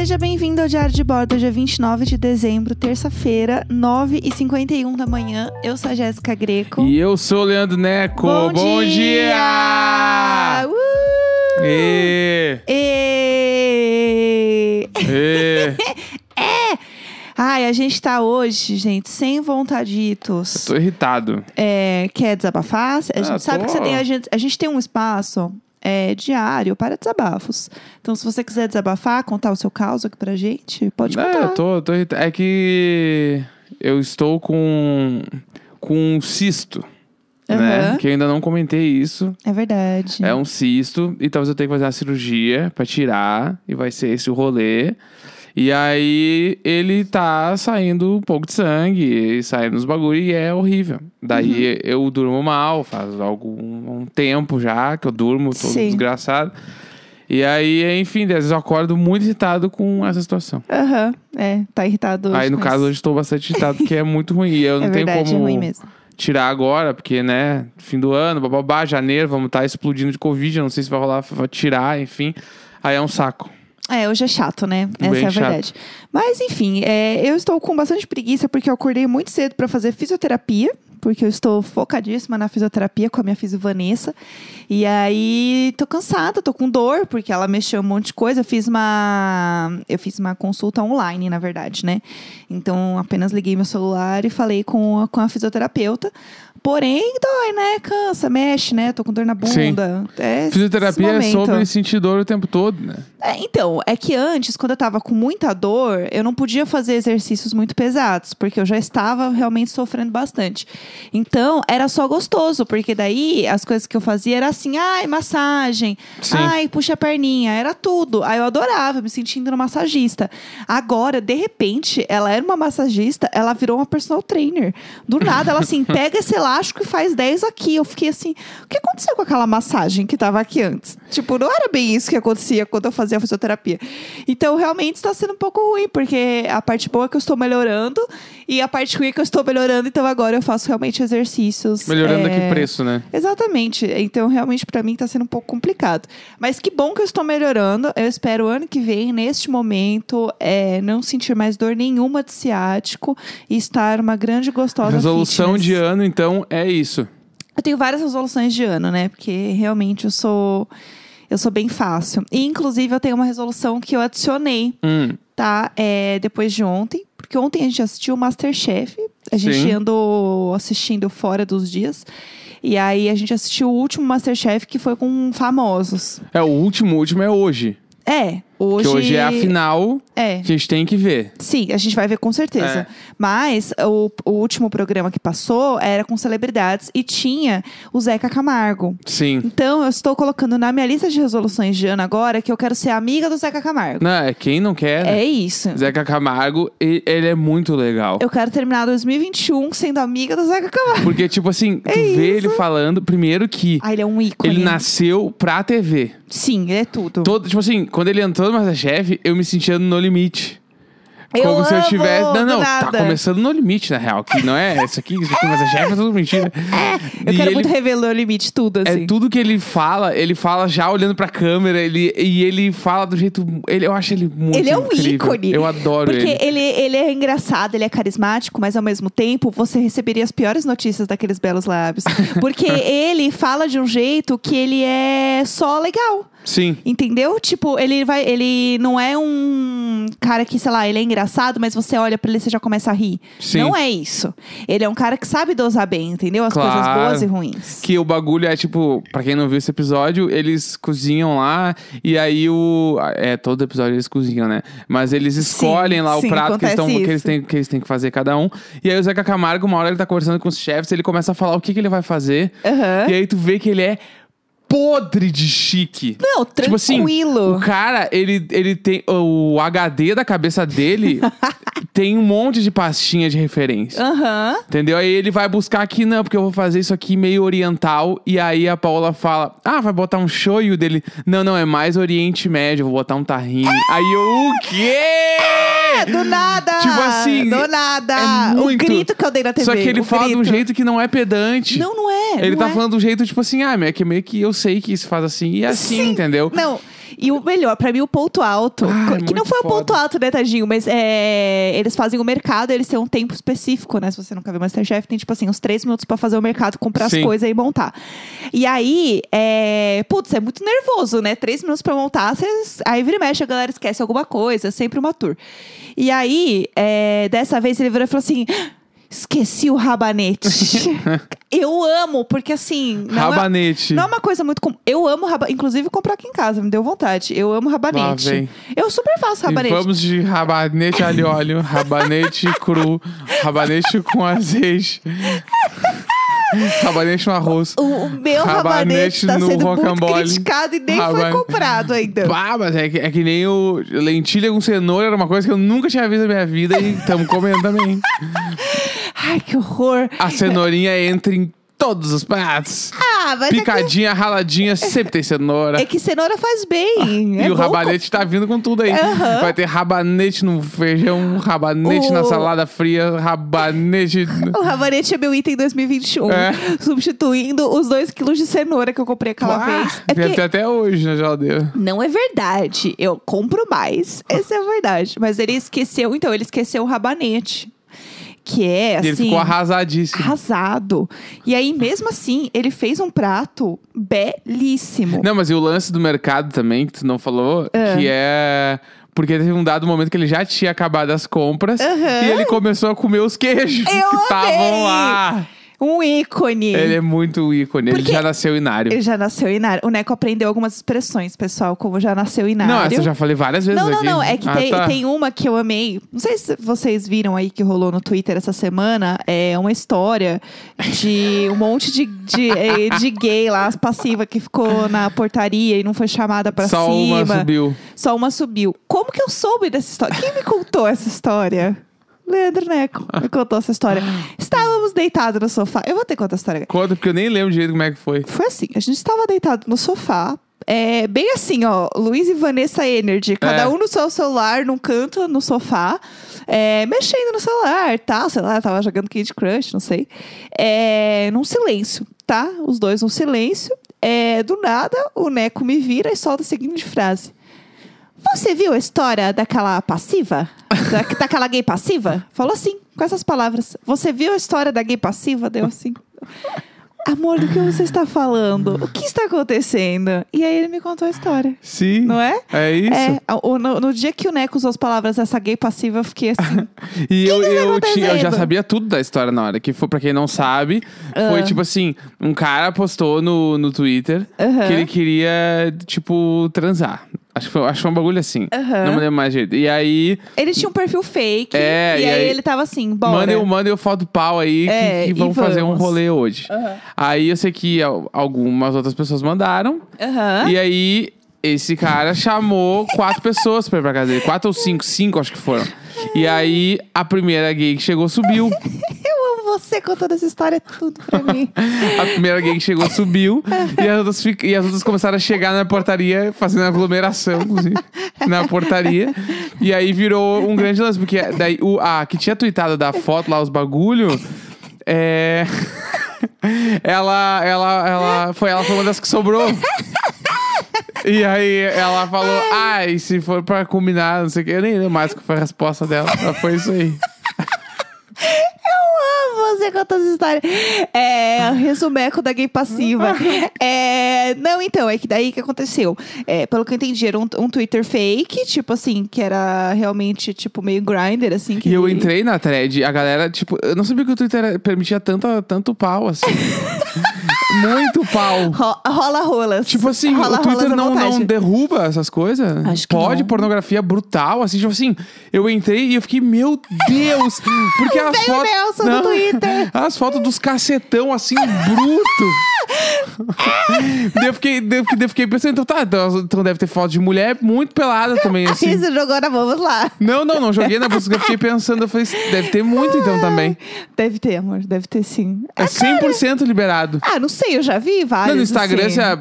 Seja bem-vindo ao Diário de Bordo, dia 29 de dezembro, terça-feira, 9h51 da manhã. Eu sou a Jéssica Greco. E eu sou o Leandro Neco. Bom, dia! Uh! Ê, E... ê. Ai, a gente tá hoje, gente, sem vontaditos. Tô irritado. É, quer desabafar? A gente Ah, sabe tô. que você tem, a, gente, a gente tem um espaço é, diário para desabafos. Então, se você quiser desabafar, contar o seu caso aqui pra gente, pode É, contar. eu tô, tô. É que eu estou com, com um cisto, né? Aham. Que eu ainda não comentei isso. É verdade. É um cisto, e talvez eu tenha que fazer uma cirurgia pra tirar, e vai ser esse o rolê. E aí ele tá saindo um pouco de sangue, e saindo os bagulho, e é horrível. Daí Uhum. eu durmo mal, faz algum um tempo já que eu durmo todo Sim. desgraçado. E aí, enfim, às vezes eu acordo muito irritado com essa situação. Aham, é, tá irritado hoje. aí, no com caso, hoje estou bastante irritado, porque é muito ruim. E eu não é tenho verdade, como é ruim mesmo. tirar agora, porque, né, fim do ano, bababá, janeiro, vamos estar explodindo de Covid, eu não sei se vai rolar vai tirar, enfim. Aí é um saco. É, hoje é chato, né? Essa Bem é a chato. verdade. Mas, enfim, é, eu estou com bastante preguiça porque eu acordei muito cedo pra fazer fisioterapia. Porque eu estou focadíssima na fisioterapia com a minha fisio Vanessa. E aí, tô cansada, tô com dor, porque ela mexeu um monte de coisa. Eu fiz uma. Eu fiz uma consulta online, na verdade, né? Então, apenas liguei meu celular e falei com a, com a fisioterapeuta. Porém, dói, né? Cansa, mexe, né? Tô com dor na bunda. É Fisioterapia é sobre sentir dor o tempo todo, né? É, então, é que antes, quando eu tava com muita dor, eu não podia fazer exercícios muito pesados, porque eu já estava realmente sofrendo bastante. Então, era só gostoso, porque daí as coisas que eu fazia era assim, ai, massagem, Sim. ai, puxa a perninha, era tudo. Aí eu adorava, me sentindo no massagista. Agora, de repente, ela era uma massagista, ela virou uma personal trainer. Do nada, ela assim, pega esse elástico e faz 10 aqui. Eu fiquei assim, o que aconteceu com aquela massagem que tava aqui antes? Tipo, não era bem isso que acontecia quando eu fazia a fisioterapia. Então, realmente está sendo um pouco ruim, porque a parte boa é que eu estou melhorando e a parte ruim é que eu estou melhorando, então agora eu faço realmente exercícios. Melhorando é, aqui preço, né? Exatamente. Então, realmente, pra mim, tá sendo um pouco complicado. Mas que bom que eu estou melhorando. Eu espero ano que vem, neste momento, é, não sentir mais dor nenhuma de ciático e estar uma grande gostosa Resolução fitness. de ano, então, é isso. Eu tenho várias resoluções de ano, né? Porque realmente eu sou. Eu sou bem fácil. E, inclusive, eu tenho uma resolução que eu adicionei, Hum, tá? É, depois de ontem. Porque ontem a gente assistiu o Masterchef. A gente Sim. andou assistindo fora dos dias. E aí a gente assistiu o último Masterchef que foi com famosos. é o último, o último é hoje. É, hoje. Que hoje é a final É. que a gente tem que ver. Sim, a gente vai ver com certeza. É. Mas o, o último programa que passou era com celebridades e tinha o Zeca Camargo. Sim. Então, eu estou colocando na minha lista de resoluções de ano agora que eu quero ser amiga do Zeca Camargo. Não, é quem não quer. né? É isso. Zeca Camargo, ele é muito legal. Eu quero terminar 2021 sendo amiga do Zeca Camargo. Porque, tipo assim, tu É vê isso. ele falando, primeiro que Ah, ele é um ícone. ele nasceu pra TV. Sim, ele é tudo. Todo, tipo assim, quando ele entrou no Masterchef, eu me sentia no limite. Eu Como se eu amo, tivesse. Não, do não, nada. tá começando no limite, na real. Que não é isso aqui, isso aqui, Masterchef é tudo mentira. Eu E quero ele- muito revelar o limite, tudo, assim. É tudo que ele fala, ele fala já olhando pra câmera, ele, e ele fala do jeito. Ele, eu acho ele muito Ele é um incrível. ícone. Eu adoro Porque ele. ele. Ele, é engraçado, ele é carismático, mas ao mesmo tempo você receberia as piores notícias daqueles belos lábios. Porque ele fala de um jeito que ele é só legal. Sim. Entendeu? Tipo, ele vai. Ele não é um cara que, sei lá, ele é engraçado, mas você olha pra ele e você já começa a rir. Sim. Não é isso. Ele é um cara que sabe dosar bem, entendeu? As Claro. coisas boas e ruins. Que o bagulho é tipo, pra quem não viu esse episódio, eles cozinham lá e aí o. É, todo episódio eles cozinham, né? Mas eles escolhem lá o sim, prato que eles, tão, que, eles têm, que eles têm que fazer cada um. E aí o Zeca Camargo, uma hora ele tá conversando com os chefes, ele começa a falar o que, que ele vai fazer. Aham. E aí tu vê que ele é podre de chique. Não, Tipo assim, tranquilo. o cara, ele, ele tem. O HD da cabeça dele tem um monte de pastinha de referência. Aham. Entendeu? Aí ele vai buscar aqui, não, porque eu vou fazer isso aqui meio oriental. E aí a Paula fala: Ah, vai botar um shoyu dele. Não, não, é mais Oriente Médio, vou botar um tahine. Aí eu, o quê? Do nada! Tipo assim, Do nada! é muito. O grito que eu dei na TV. Só que ele o fala de um grito. jeito que não é pedante. Não, não é. Ele não tá é. falando do jeito, tipo assim, ah, é que meio que eu sei que se faz assim e é assim, Sim. entendeu? Não. E o melhor, pra mim, o ponto alto. Ah, é que não foi o foda. ponto alto, né, tadinho? Mas é, eles fazem o mercado, eles têm um tempo específico, né? Se você nunca viu Masterchef, tem tipo assim, uns três minutos pra fazer o mercado, comprar Sim. as coisas e montar. E aí, é... putz, é muito nervoso, né? Três minutos pra montar, vocês... aí vira e mexe, a galera esquece alguma coisa, é sempre uma tour. E aí, é, dessa vez ele virou e falou assim. Esqueci o rabanete. eu amo, porque assim. Não é- Rabanete. não é uma coisa muito comum. Eu amo rabanete. Inclusive, comprar aqui em casa, me deu vontade. Eu amo rabanete. Eu super faço E rabanete. vamos de rabanete alho e óleo, rabanete cru, rabanete com azeite, rabanete no arroz. O, o meu Rabanete rabanete tá no sendo muito criticado e nem Raban- foi comprado ainda. Pá, mas é que, é que nem o lentilha com cenoura, era uma coisa que eu nunca tinha visto na minha vida e estamos comendo também. Ai, que horror. A cenourinha entra em todos os pratos. Ah, mas é que, Picadinha, raladinha, sempre tem cenoura. é que cenoura faz bem. E é o bom rabanete tá vindo com tudo aí. Aham. Vai ter rabanete no feijão, rabanete na O- salada fria, rabanete. O rabanete é meu item 2021. É. Substituindo os dois quilos de cenoura que eu comprei aquela Ah, vez. É porque até hoje na geladeira. Não é verdade. Eu compro mais. Essa é a verdade. Mas ele esqueceu, então, ele esqueceu o rabanete. Que é assim. ele ficou arrasadíssimo. arrasado. E aí, mesmo assim, ele fez um prato belíssimo. Não, mas e o lance do mercado também, que tu não falou, Ah. que é. Porque teve um dado momento que ele já tinha acabado as compras Aham. e ele começou a comer os queijos Eu que estavam lá. Um ícone. Ele é muito ícone, ele Porque- já nasceu inário. Ele já nasceu inário. O Neco aprendeu algumas expressões, pessoal, como já nasceu inário. Não, essa eu já falei várias vezes Não, não, aqui. não. É que Ah, tem, tá. tem uma que eu amei. Não sei se vocês viram aí que rolou no Twitter essa semana. É uma história de um monte de, de, eh, de gay lá, as passivas, que ficou na portaria e não foi chamada pra Só cima. uma subiu. Só uma subiu. Como que eu soube dessa história? Quem me contou essa história? Leandro Neco me contou essa história. Estávamos deitados no sofá. Eu vou ter que contar a história. Conta, porque eu nem lembro direito como é que foi. Foi assim, a gente estava deitado no sofá. É, bem assim, ó, Luiz e Vanessa Energy, cada É. um no seu celular, num canto, no sofá, é, mexendo no celular, tá? Sei lá, tava jogando Candy Crush, não sei. É, num silêncio, tá? Os dois num silêncio. É, do nada, o Neco me vira e solta a seguinte frase. Você viu a história daquela passiva? Da, daquela gay passiva? Falou assim, com essas palavras. Você viu a história da gay passiva? Deu assim. Amor, do que você está falando? O que está acontecendo? E aí ele me contou a história. Sim. Não é? É isso. É, o- no, no dia que o Neco usou as palavras essa gay passiva, eu fiquei assim. E eu, tá eu, tinha, eu já sabia tudo da história na hora. Que foi, pra quem não sabe, foi Ah. tipo assim: um cara postou no, no Twitter Aham. que ele queria, tipo, transar. Acho que foi, acho que foi um bagulho assim. Aham. Não me lembro mais jeito. E aí, ele tinha um perfil fake. É, e, e aí, aí- ele tava assim, bora. mandem o mandem o foto pau aí que- É, que, e vamos fazer um vamos. rolê hoje. Aí eu sei que al- algumas outras pessoas mandaram. Aham. E aí, esse cara chamou quatro pessoas pra ir pra casa dele. Quatro ou cinco? Cinco, acho que foram. E aí, a primeira gay que chegou subiu. Você contando essa história tudo pra mim. A primeira gay que chegou subiu. e, as outras e as outras começaram a chegar na portaria, fazendo aglomeração, inclusive, na portaria. E aí virou um grande lance, porque daí o, a que tinha tweetado da foto lá, os bagulho, é. ela, ela, ela, foi, ela foi uma das que sobrou. E aí ela falou, ai, se for pra combinar, não sei o que, eu nem lembro mais qual foi a resposta dela. Mas foi isso aí. Você contando essa história. É, resumeco da gay passiva. É, não, então, é que daí que aconteceu. É, pelo que eu entendi, era um, um Twitter fake, tipo assim, que era realmente, tipo, meio grinder, assim. Que E eu entrei na thread, a galera, tipo, eu não sabia que o Twitter permitia tanto, tanto pau, assim. Muito pau. Ro- Rola rolas. Tipo assim, rola o Twitter não, não derruba essas coisas? Acho que Pode não. pornografia brutal, assim, tipo assim, eu entrei e eu fiquei, meu Deus! Porque as fotos. Nelson do Twitter. As fotos dos cacetão, assim, bruto. daí eu fiquei, daí eu fiquei- pensando, então tá, então então deve ter foto de mulher muito pelada também, Aí assim. você jogou na vamos lá. Não, não, não joguei na busca, eu fiquei pensando, eu falei, deve ter muito então também. Deve ter, amor, deve ter sim. É 100% liberado. Ah, não sei, eu já vi vários. Não, no Instagram, assim. se a,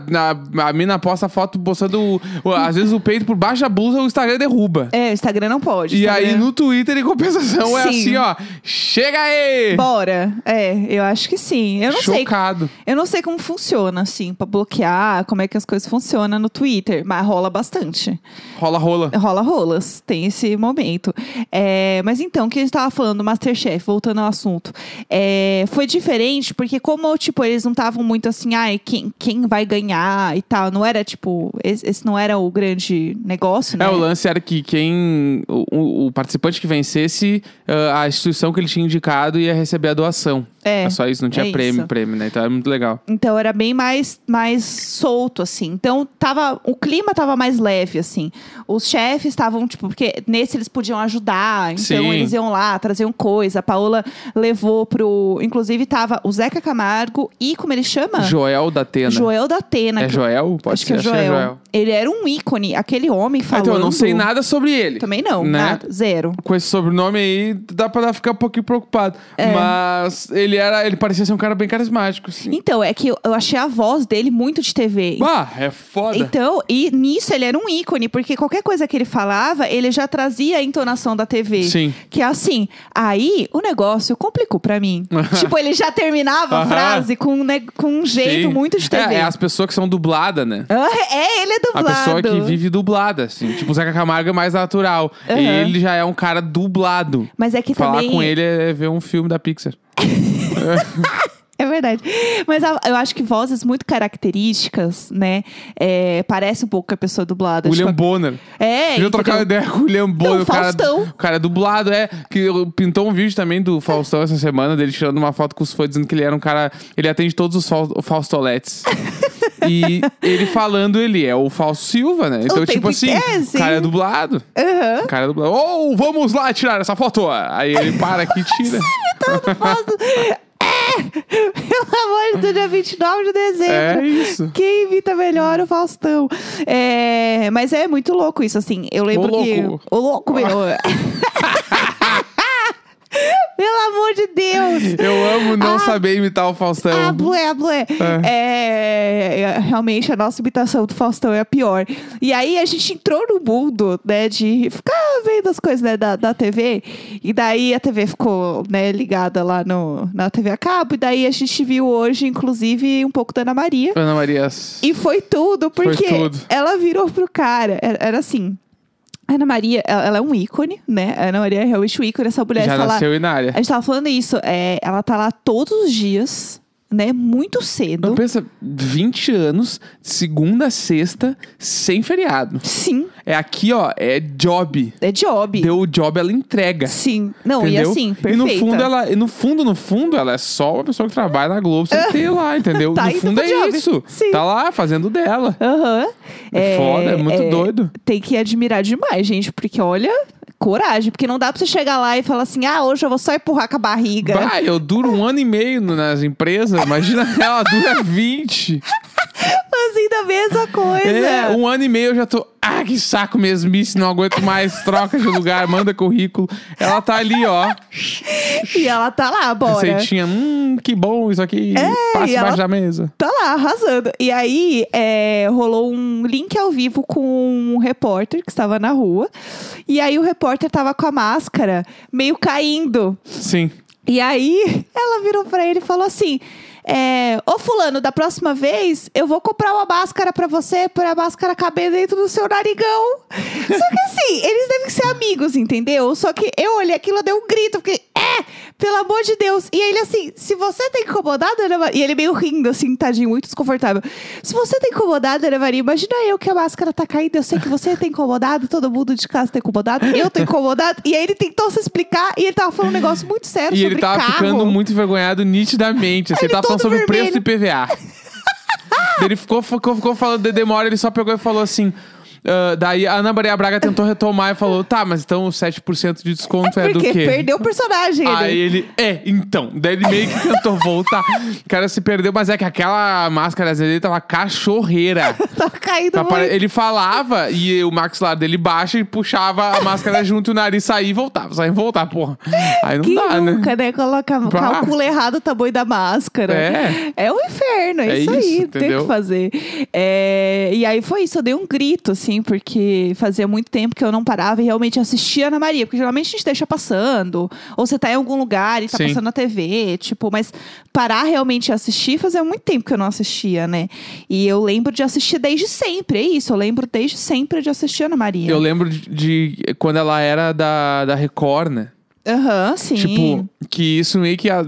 a, a mina posta foto postando, às vezes, o peito por baixo da blusa, o Instagram derruba. É, o Instagram não pode. E Instagram- aí, no Twitter, em compensação, é Sim. assim, ó. Chega aí! Bora. É, eu acho que sim. Eu não sei. Chocado. Eu não sei como funciona, assim, pra bloquear. como é que as coisas funcionam no Twitter, mas rola bastante. Rola, rola. Rola rolas, tem esse momento. É, mas então, o que a gente tava falando do Masterchef, voltando ao assunto. É, foi diferente, porque como, tipo, eles não estavam muito assim, ai, quem, quem vai ganhar e tal. Não era, tipo, esse, esse não era o grande negócio, né? É, o lance era que quem. O, o- o participante que vencesse, ah, a instituição que ele tinha indicado ia receber a doação. É, É só isso, não tinha é prêmio, isso. prêmio, né? Então é muito legal. Então era bem mais, mais solto, assim. Então tava, o clima tava mais leve, assim. Os chefes estavam, tipo, porque nesse eles podiam ajudar, então Sim. eles iam lá, traziam coisa. A Paola levou pro. Inclusive tava o Zeca Camargo e como ele chama? Joel da Atena. Joel da Atena. É que- Joel? Pode acho ser, que é Joel. Ele era um ícone, aquele homem Ah, falando. então eu não sei nada sobre ele. Também não, né? nada, zero. Com esse sobrenome aí, dá pra ficar um pouquinho preocupado. É. Mas ele era. Ele parecia ser um cara bem carismático, assim. Então, é que eu, eu achei a voz dele muito de TV. Ah, é foda. Então, e nisso ele era um ícone, porque qualquer coisa que ele falava, ele já trazia a entonação da TV. Sim. Que é assim, aí o negócio complicou pra mim. tipo, ele já terminava a frase com, um ne- com um jeito Sim. muito de TV. É, é as pessoas que são dubladas, né? Ah, É, ele é A dublado. pessoa que vive dublada, assim. Tipo, o Zeca Camargo é mais natural. E ele já é um cara dublado. Mas é que Falar também. com ele é ver um filme da Pixar. É verdade. Mas a- eu acho que vozes muito características, né? É, parece um pouco com a pessoa dublada. William Bonner. É, Deixa eu trocar ideia com o William Bonner. o, cara, Faustão. o cara é dublado, é. Que pintou um vídeo também do Faustão essa semana, dele tirando uma foto com os fãs, dizendo que ele era um cara. Ele atende todos os Faustoletes. e ele falando, ele é o Fausto Silva, né? Então, tipo assim, inteiro, o sim. cara é dublado. Aham. O cara é dublado. Oh, vamos lá tirar essa foto! Aí ele para aqui e tira. Posso- É! Pelo amor de Deus, dia 29 de dezembro. É isso. Quem imita melhor o Faustão? É, mas é muito louco isso, assim. Eu lembro Ô, que. louco. Ô, louco, meu. Pelo amor de Deus! Eu amo não Ah. saber imitar o Faustão. Ah, blé, blé. É, é, realmente, a nossa imitação do Faustão é a pior. E aí, a gente entrou no mundo, né, de ficar vendo as coisas né, da, da TV. E daí, a TV ficou, né, ligada lá no, na TV a cabo. E daí, a gente viu hoje, inclusive, um pouco da Ana Maria. Ana Maria. E foi tudo, Foi porque tudo. ela virou pro cara. Era, era assim... A Ana Maria, ela, ela é um ícone, né? A Ana Maria é realmente um ícone. Essa mulher Já tá lá- nasceu na área. a gente tava falando isso. É, ela tá lá todos os dias, né? Muito cedo. Não pensa, 20 anos, segunda a sexta, sem feriado. Sim, É aqui, ó, é job. é job. Deu o job, ela entrega. Sim. Não, entendeu? e assim, E perfeita. no fundo, ela, e no fundo, no fundo, ela é só uma pessoa que trabalha na Globo sem ter lá, entendeu? Tá no fundo é job. isso. Sim. Tá lá fazendo dela. Aham. É foda, é muito doido. Tem que admirar demais, gente, porque olha, coragem. Porque não dá pra você chegar lá e falar assim, ah, hoje eu vou só empurrar com a barriga. Bah, eu duro um ano e meio nas empresas. Imagina ela dura 20. Fazendo a mesma coisa. É, um ano e meio eu já tô. Ah, que saco mesmice, não aguento mais. Troca de lugar, manda currículo. Ela tá ali, ó. E ela tá lá, bora. Receitinha. Hum, que bom isso aqui. Passa e embaixo da mesa. Tá lá, arrasando. E aí, é, rolou um link ao vivo com um repórter que estava na rua. E aí, o repórter tava com a máscara meio caindo. Sim. E aí, ela virou pra ele e falou assim: é, Ô fulano, da próxima vez eu vou comprar uma máscara pra você, pra a máscara caber dentro do seu narigão. Só que assim, eles devem ser amigos, entendeu? Só que eu olhei aquilo, eu dei um grito, porque, é, pelo amor de Deus. E ele assim, se você tá incomodado, Ana Maria, e ele meio rindo, assim, tadinho, muito desconfortável. Se você tá incomodado, Ana Maria, imagina eu que a máscara tá caindo, eu sei que você tá incomodado, todo mundo de casa tá incomodado, eu tô incomodado. E aí ele tentou se explicar e ele tava falando um negócio muito sério E sobre ele tava carro. ficando muito envergonhado nitidamente. Assim, ele Ele tava falando sobre o preço de. PVA. Ele ficou, ficou, ficou falando de demora, ele só pegou e falou assim. Ah, daí a Ana Maria Braga tentou retomar e falou: tá, mas então o 7% de desconto é do Porque quê? perdeu o personagem. Aí ele. é, então. Daí ele meio que tentou voltar. O cara se perdeu, mas é que aquela máscara dele tava cachorreira. Tá caindo Tá muito. Ele falava e o maxilar dele baixa e puxava a máscara junto o nariz saía e voltava, saía e voltava, porra. Aí não Quem dá, né? nunca, né? Coloca, Bah. calcula errado o tamanho da máscara. É. É um inferno, é, É isso, aí. Tem entendeu? que fazer. É, e aí foi isso, eu dei um grito, assim. Assim, porque fazia muito tempo que eu não parava e realmente assistia Ana Maria. Porque geralmente a gente deixa passando, ou você tá em algum lugar e tá Sim. passando na TV, tipo, mas parar realmente e assistir fazia muito tempo que eu não assistia, né? E eu lembro de assistir desde sempre, é isso. Eu lembro desde sempre de assistir Ana Maria. Eu lembro de, de quando ela era da, da Record, né? Aham, sim. Tipo, que isso meio que a,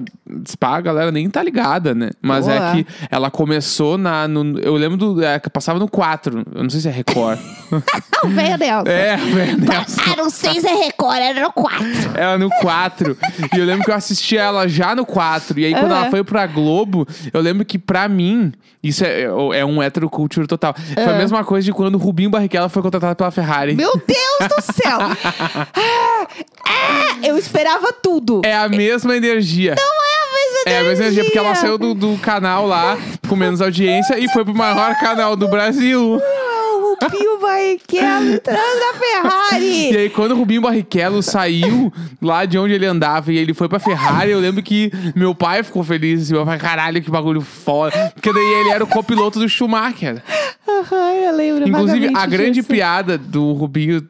a galera nem tá ligada, né? Mas Boa. é que ela começou na. No, eu lembro do. É, passava no 4. Eu não sei se é Record. o velho Nelson. é, velho, Nelson. Era o 6 é Record, era o 4. Ela no 4. e eu lembro que eu assistia ela já no 4. E aí, quando Aham. ela foi pra Globo, eu lembro que pra mim, isso é, é um heteroculture total. Foi a Ah. mesma coisa de quando o Rubinho Barrichello foi contratado pela Ferrari. Meu Deus do céu! Ah, eu esperava tudo. É a mesma energia. Não é a mesma É a mesma energia, porque ela saiu do, do canal lá com menos audiência e foi pro maior canal do Brasil. O Rubinho Barrichello entrando na Ferrari. E aí, quando o Rubinho Barrichello saiu lá de onde ele andava e ele foi pra Ferrari, eu lembro que meu pai ficou feliz. Meu pai, caralho, que bagulho foda. Porque daí ele era o copiloto do Schumacher. Aham, eu lembro Inclusive, a grande disso. piada do Rubinho é,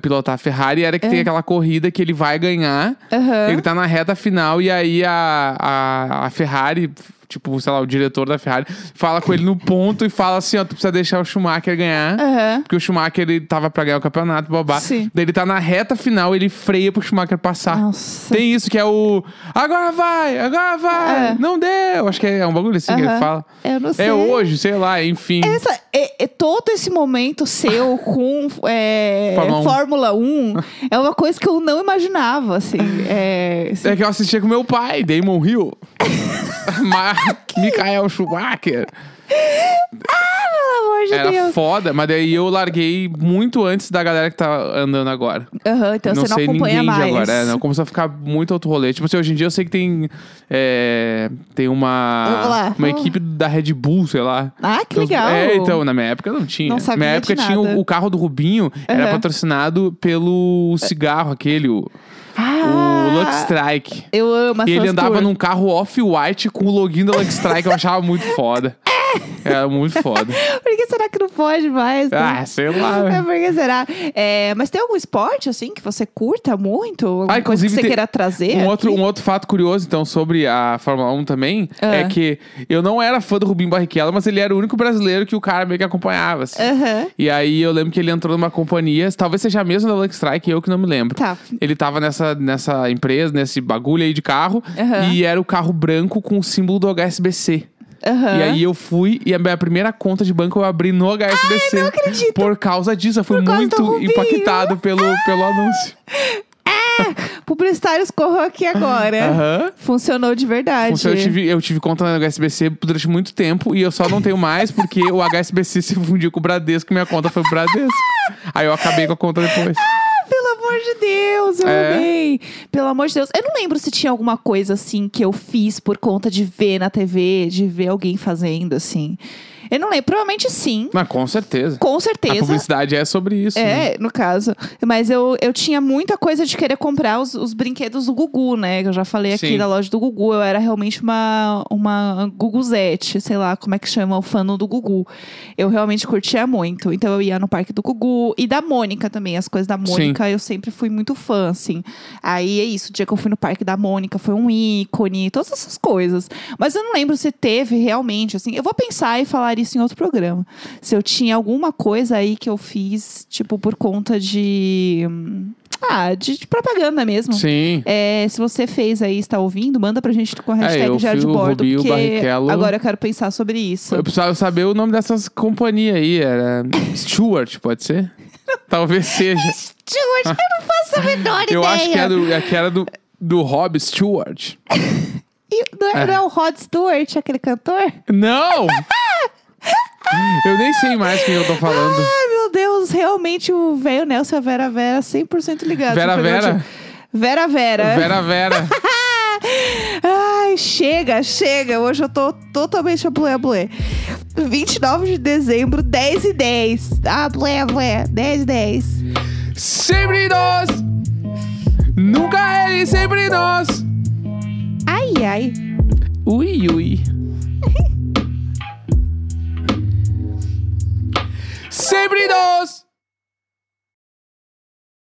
pilotar a Ferrari era que tem aquela corrida que ele vai ganhar. Aham. Ele tá na reta final e aí a, a, a Ferrari, tipo, sei lá, o diretor da Ferrari, fala com ele no ponto e fala assim: ó, tu precisa deixar o Schumacher ganhar. Aham. Porque o Schumacher ele tava pra ganhar o campeonato, babá. Sim. Daí ele tá na reta final, ele freia pro Schumacher passar. Nossa. Tem isso que é o. Agora vai, agora vai! É. Não deu! Acho que é um bagulho assim que ele fala. Eu não sei. É hoje, sei lá, enfim. Essa, é, é todo esse momento seu com é, Fórmula 1. Fórmula 1 é uma coisa que eu não imaginava, assim. É, É que eu assistia com meu pai, Damon Hill. Ma- Michael Schumacher. pelo amor de Era Deus. foda, mas daí eu larguei muito antes da galera que tá andando agora. Aham, então não você não sei acompanha ninguém mais. de agora. É, não, começou a ficar muito outro rolê. Tipo assim, hoje em dia eu sei que tem. é, tem uma. Vamos lá, Uma vamos. equipe da Red Bull, sei lá. Ah, que Então, legal. É, então, na minha época não tinha. Não na sabia minha época de tinha o, o carro do Rubinho, era Aham. patrocinado pelo cigarro, aquele, o, Ah, o Lux Strike. Eu amo E ele essas andava num carro off-white com o login da Lux Strike, eu achava muito foda. Era muito foda. Por que será que não pode mais? né? Ah, sei lá. É, por que será? É, mas tem algum esporte, assim, que você curta muito? Alguma Ah, coisa que você queira trazer? Um outro, um outro fato curioso, então, sobre a Fórmula 1 também, Ah. é que eu não era fã do Rubinho Barrichello, mas ele era o único brasileiro que o cara meio que acompanhava, assim. E aí eu lembro que ele entrou numa companhia, talvez seja a mesma da Lux Strike, eu que não me lembro. Tá. Ele tava nessa, nessa empresa, nesse bagulho aí de carro, e era o carro branco com o símbolo do HSBC. Aham. E aí eu fui e a minha primeira conta de banco eu abri no HSBC. não acredito. Por causa disso, eu fui muito impactado pelo, pelo anúncio. Publicitários corram aqui agora. Aham. Funcionou de verdade. Funcionou, Eu tive, eu tive conta no HSBC durante muito tempo e eu só não tenho mais porque o HSBC se fundiu com o Bradesco e minha conta foi pro Bradesco. Aí eu acabei com a conta depois. Pelo amor de Deus, eu É. amei. Pelo amor de Deus. Eu não lembro se tinha alguma coisa assim que eu fiz por conta de ver na TV, de ver alguém fazendo assim. Eu não lembro. Provavelmente sim. Mas com certeza. Com A certeza. publicidade é sobre isso. né? É, no caso. Mas eu, eu tinha muita coisa de querer comprar os, os brinquedos do Gugu, né? Que eu já falei aqui Sim. da loja do Gugu. Eu era realmente uma, uma Guguzete, sei lá como é que chama o fã do Gugu. Eu realmente curtia muito. Então eu ia no parque do Gugu e da Mônica também. As coisas da Mônica eu sempre fui muito fã, assim. Aí é isso. O dia que eu fui no parque da Mônica foi um ícone, todas essas coisas. Mas eu não lembro se teve realmente, assim. Eu vou pensar e falar isso em outro programa. Se eu tinha alguma coisa aí que eu fiz, tipo, por conta de. Ah, de, de propaganda mesmo. Sim. É, se você fez aí, está ouvindo, manda pra gente com a hashtag É, eu Diário de Bordo, Rubinho porque Barrichello. agora eu quero pensar sobre isso. Eu precisava saber o nome dessas companhias aí. Era Stewart, pode ser? Talvez seja. Stuart, eu não faço a menor Eu ideia. acho que, é do, é que era do, do Rob Stewart. E não, é, É. não é o Rod Stewart, aquele cantor? Não! Eu nem sei mais quem eu tô falando. Ai, meu Deus, realmente o velho Nelson e a Vera Vera 100% ligados. Vera Vera? Vera Vera. Vera Vera. Ai, chega, chega. Hoje eu tô totalmente a blé, blé. 29 de dezembro, 10 e 10. Ah, blé, blé. 10 e 10. Sempre nós! Nunca ele, sempre nós! Ai, ai. Ui, ui. Sempre nós!